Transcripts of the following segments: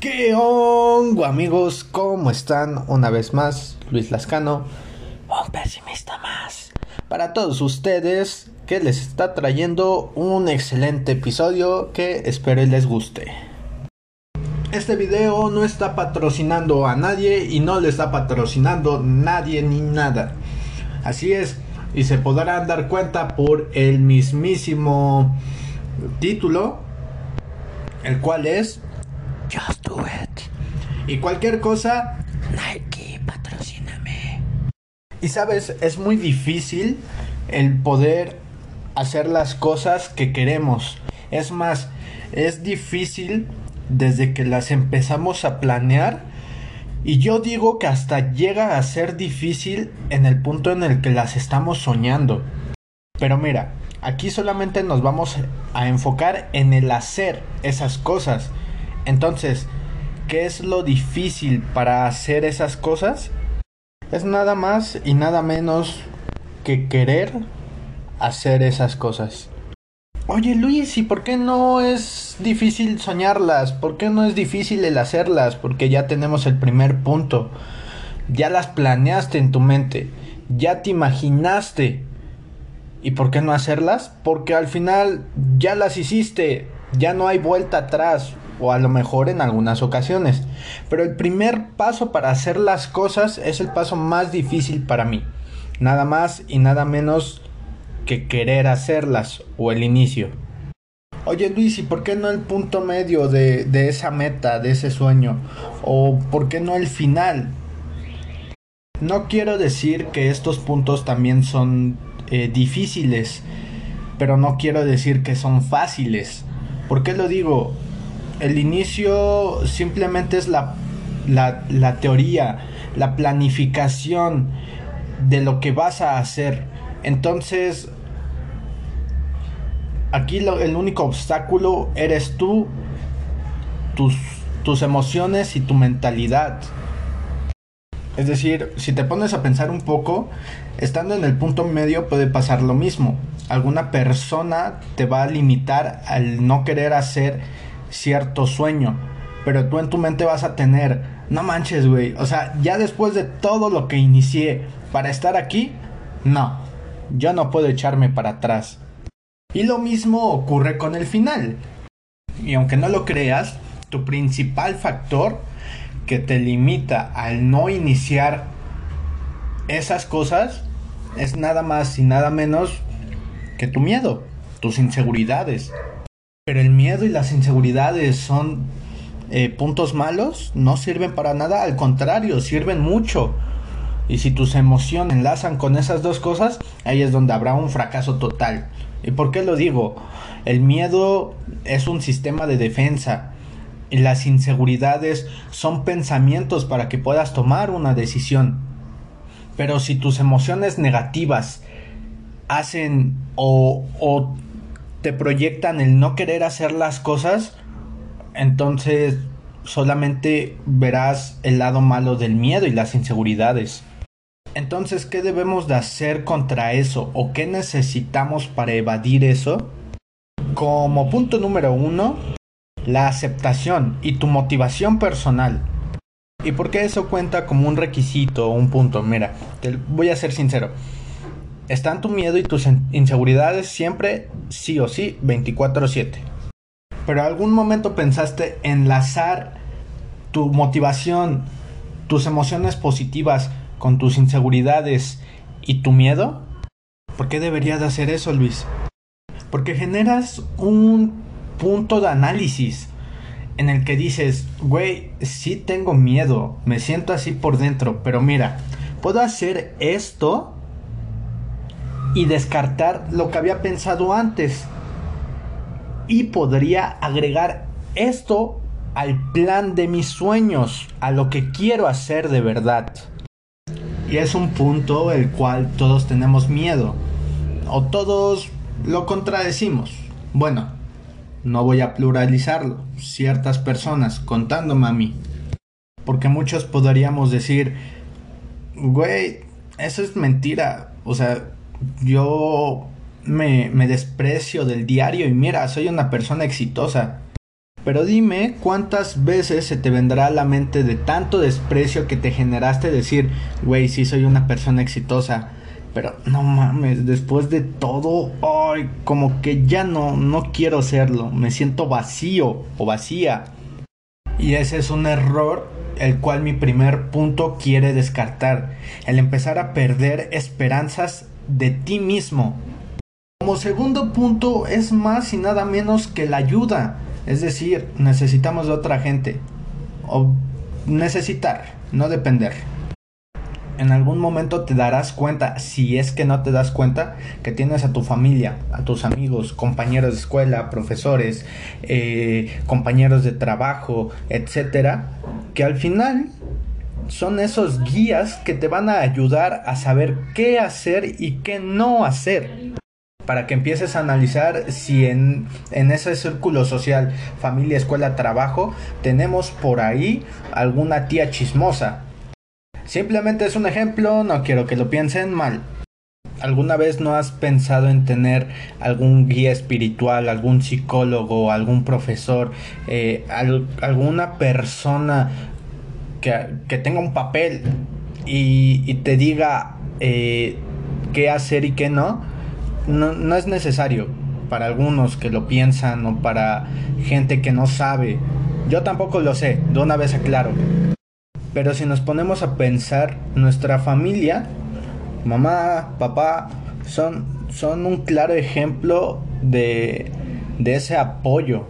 ¿Qué hongo amigos? ¿Cómo están? Una vez más, Luis Lascano, un pesimista más. Para todos ustedes que les está trayendo un excelente episodio que espero les guste. Este video no está patrocinando a nadie y no le está patrocinando nadie ni nada. Así es, y se podrán dar cuenta por el mismísimo título, el cual es Just Do It. Y cualquier cosa, Nike, patrocíname. Y sabes, es muy difícil el poder hacer las cosas que queremos. Es más, es difícil desde que las empezamos a planear. Y yo digo que hasta llega a ser difícil en el punto en el que las estamos soñando. Pero mira, aquí solamente nos vamos a enfocar en el hacer esas cosas. Entonces, ¿qué es lo difícil para hacer esas cosas? Es nada más y nada menos que querer hacer esas cosas. Oye Luis, ¿y por qué no es difícil soñarlas? ¿Por qué no es difícil el hacerlas? Porque ya tenemos el primer punto. Ya las planeaste en tu mente. Ya te imaginaste. ¿Y por qué no hacerlas? Porque al final ya las hiciste. Ya no hay vuelta atrás. O a lo mejor en algunas ocasiones. Pero el primer paso para hacer las cosas es el paso más difícil para mí. Nada más y nada menos que querer hacerlas o el inicio. Oye Luis, ¿y por qué no el punto medio de, de esa meta, de ese sueño? ¿O por qué no el final? No quiero decir que estos puntos también son eh, difíciles, pero no quiero decir que son fáciles. ¿Por qué lo digo? El inicio simplemente es la, la, la teoría, la planificación de lo que vas a hacer. Entonces, aquí el único obstáculo eres tú, tus, tus emociones y tu mentalidad. Es decir, si te pones a pensar un poco, estando en el punto medio puede pasar lo mismo. Alguna persona te va a limitar al no querer hacer cierto sueño, pero tú en tu mente vas a tener, no manches, güey, o sea, ya después de todo lo que inicié para estar aquí, no, yo no puedo echarme para atrás. Y lo mismo ocurre con el final. Y aunque no lo creas, tu principal factor que te limita al no iniciar esas cosas es nada más y nada menos que tu miedo, tus inseguridades. Pero el miedo y las inseguridades son eh, puntos malos, no sirven para nada, al contrario, sirven mucho. Y si tus emociones enlazan con esas dos cosas, ahí es donde habrá un fracaso total. ¿Y por qué lo digo? El miedo es un sistema de defensa las inseguridades son pensamientos para que puedas tomar una decisión. Pero si tus emociones negativas hacen o, o te proyectan el no querer hacer las cosas, entonces solamente verás el lado malo del miedo y las inseguridades. Entonces, ¿qué debemos de hacer contra eso? ¿O qué necesitamos para evadir eso? Como punto número uno, la aceptación y tu motivación personal. ¿Y por qué eso cuenta como un requisito o un punto? Mira, te voy a ser sincero. Están tu miedo y tus inseguridades siempre, sí o sí, 24/7. Pero algún momento pensaste enlazar tu motivación, tus emociones positivas con tus inseguridades y tu miedo? ¿Por qué deberías de hacer eso, Luis? Porque generas un punto de análisis en el que dices, güey, sí tengo miedo, me siento así por dentro, pero mira, puedo hacer esto y descartar lo que había pensado antes. Y podría agregar esto al plan de mis sueños, a lo que quiero hacer de verdad. Y es un punto el cual todos tenemos miedo. O todos lo contradecimos. Bueno, no voy a pluralizarlo. Ciertas personas contándome a mí. Porque muchos podríamos decir, güey, eso es mentira. O sea, yo me, me desprecio del diario y mira, soy una persona exitosa. Pero dime cuántas veces se te vendrá a la mente de tanto desprecio que te generaste decir, güey, sí soy una persona exitosa. Pero no mames, después de todo, ay, como que ya no, no quiero serlo. Me siento vacío o vacía. Y ese es un error el cual mi primer punto quiere descartar. El empezar a perder esperanzas de ti mismo. Como segundo punto es más y nada menos que la ayuda. Es decir, necesitamos de otra gente. O necesitar, no depender. En algún momento te darás cuenta, si es que no te das cuenta, que tienes a tu familia, a tus amigos, compañeros de escuela, profesores, eh, compañeros de trabajo, etcétera, que al final son esos guías que te van a ayudar a saber qué hacer y qué no hacer para que empieces a analizar si en, en, ese círculo social, familia, escuela, trabajo, tenemos por ahí alguna tía chismosa. Simplemente es un ejemplo, no quiero que lo piensen mal. ¿Alguna vez no has pensado en tener algún guía espiritual, algún psicólogo, algún profesor, eh, alguna persona que, tenga un papel y, y te diga eh, qué hacer y qué no? no, no es necesario para algunos que lo piensan o para gente que no sabe. Yo tampoco lo sé, de una vez aclaro. Pero si nos ponemos a pensar, nuestra familia, mamá, papá, son, son un claro ejemplo de, de ese apoyo.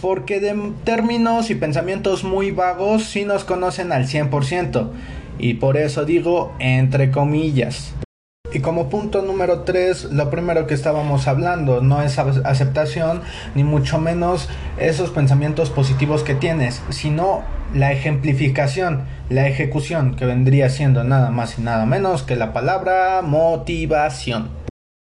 Porque de términos y pensamientos muy vagos sí nos conocen al 100%. Y por eso digo entre comillas. Y como punto número 3, lo primero que estábamos hablando no es aceptación, ni mucho menos esos pensamientos positivos que tienes, sino la ejemplificación, la ejecución, que vendría siendo nada más y nada menos que la palabra motivación.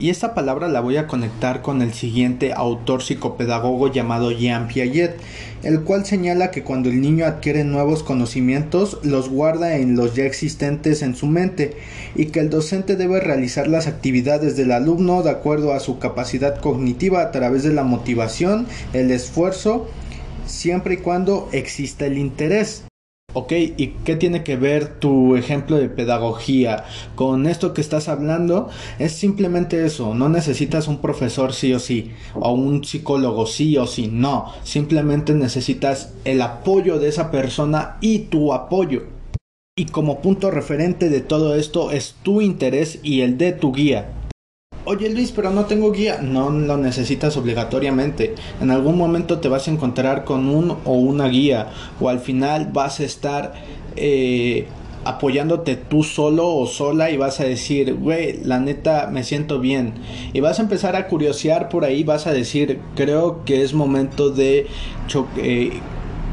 Y esta palabra la voy a conectar con el siguiente autor psicopedagogo llamado Jean Piaget, el cual señala que cuando el niño adquiere nuevos conocimientos los guarda en los ya existentes en su mente y que el docente debe realizar las actividades del alumno de acuerdo a su capacidad cognitiva a través de la motivación, el esfuerzo, siempre y cuando exista el interés. Ok, ¿y qué tiene que ver tu ejemplo de pedagogía con esto que estás hablando? Es simplemente eso, no necesitas un profesor sí o sí, o un psicólogo sí o sí, no, simplemente necesitas el apoyo de esa persona y tu apoyo. Y como punto referente de todo esto es tu interés y el de tu guía. Oye Luis, pero no tengo guía. No lo necesitas obligatoriamente. En algún momento te vas a encontrar con un o una guía. O al final vas a estar eh, apoyándote tú solo o sola y vas a decir, güey, la neta me siento bien. Y vas a empezar a curiosear por ahí. Vas a decir, creo que es momento de eh,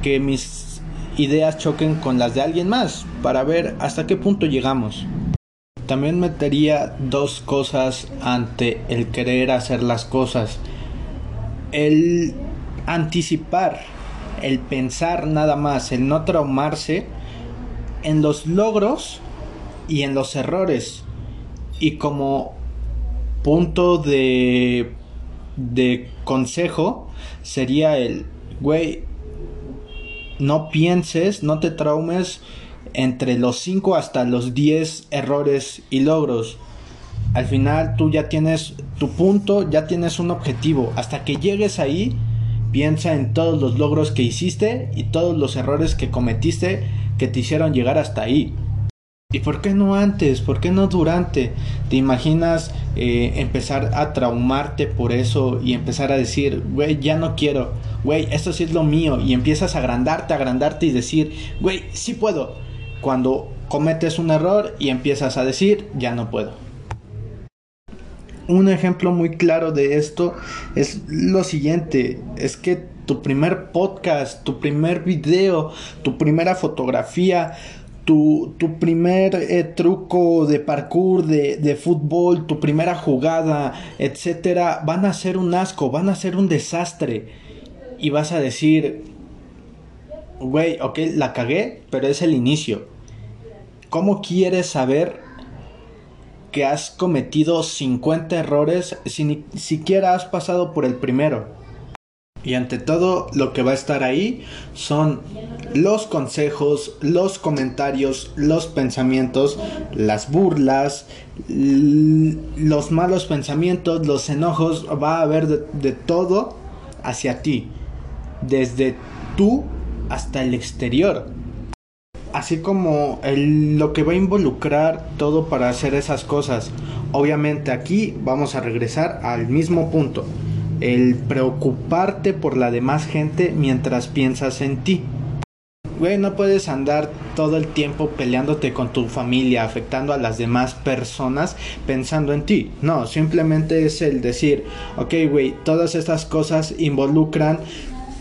que mis ideas choquen con las de alguien más. Para ver hasta qué punto llegamos. También metería dos cosas ante el querer hacer las cosas. El anticipar, el pensar nada más, el no traumarse en los logros y en los errores. Y como punto de, de consejo sería el, güey, no pienses, no te traumes entre los 5 hasta los 10 errores y logros. Al final tú ya tienes tu punto, ya tienes un objetivo. Hasta que llegues ahí, piensa en todos los logros que hiciste y todos los errores que cometiste que te hicieron llegar hasta ahí. ¿Y por qué no antes? ¿Por qué no durante? ¿Te imaginas eh, empezar a traumarte por eso y empezar a decir, güey, ya no quiero, güey, esto sí es lo mío? Y empiezas a agrandarte, agrandarte y decir, güey, sí puedo, cuando cometes un error y empiezas a decir, ya no puedo. Un ejemplo muy claro de esto es lo siguiente, es que tu primer podcast, tu primer video, tu primera fotografía, tu, tu primer eh, truco de parkour, de, de, fútbol, tu primera jugada, etcétera, van a ser un asco, van a ser un desastre. Y vas a decir, güey, ok, la cagué, pero es el inicio. ¿Cómo quieres saber que has cometido 50 errores si ni siquiera has pasado por el primero? Y ante todo lo que va a estar ahí son los consejos, los comentarios, los pensamientos, las burlas, los malos pensamientos, los enojos, va a haber de, todo hacia ti, desde tú hasta el exterior. Así como lo que va a involucrar todo para hacer esas cosas. Obviamente aquí vamos a regresar al mismo punto el preocuparte por la demás gente mientras piensas en ti. Güey, no puedes andar todo el tiempo peleándote con tu familia, afectando a las demás personas pensando en ti. No, simplemente es el decir, ok, güey, todas estas cosas involucran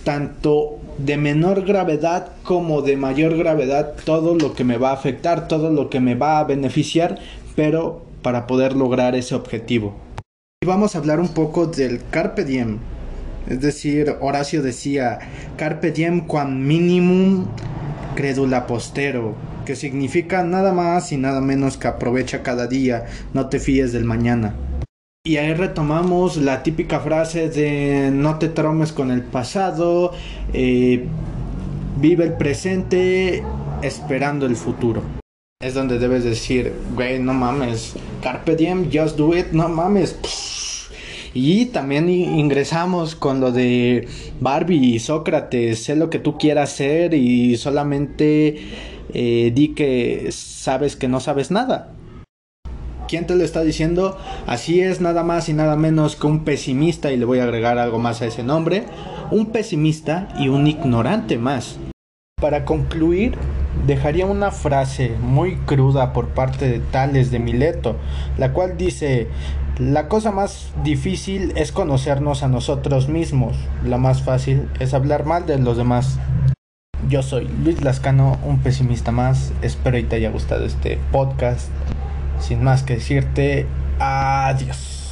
tanto de menor gravedad como de mayor gravedad todo lo que me va a afectar, todo lo que me va a beneficiar, pero para poder lograr ese objetivo vamos a hablar un poco del Carpe Diem. Es decir, Horacio decía, Carpe Diem quam minimum credula postero, que significa nada más y nada menos que aprovecha cada día, no te fíes del mañana. Y ahí retomamos la típica frase de no te traumes con el pasado, eh, vive el presente esperando el futuro es donde debes decir, güey, no mames, Carpe Diem, just do it, no mames. Y también ingresamos con lo de Barbie y Sócrates, sé lo que tú quieras hacer y solamente eh, di que sabes que no sabes nada. ¿Quién te lo está diciendo? Así es nada más y nada menos que un pesimista, y le voy a agregar algo más a ese nombre, un pesimista y un ignorante más. Para concluir, dejaría una frase muy cruda por parte de Tales de Mileto, la cual dice, la cosa más difícil es conocernos a nosotros mismos. La más fácil es hablar mal de los demás. Yo soy Luis Lascano, un pesimista más. Espero y te haya gustado este podcast. Sin más que decirte, adiós.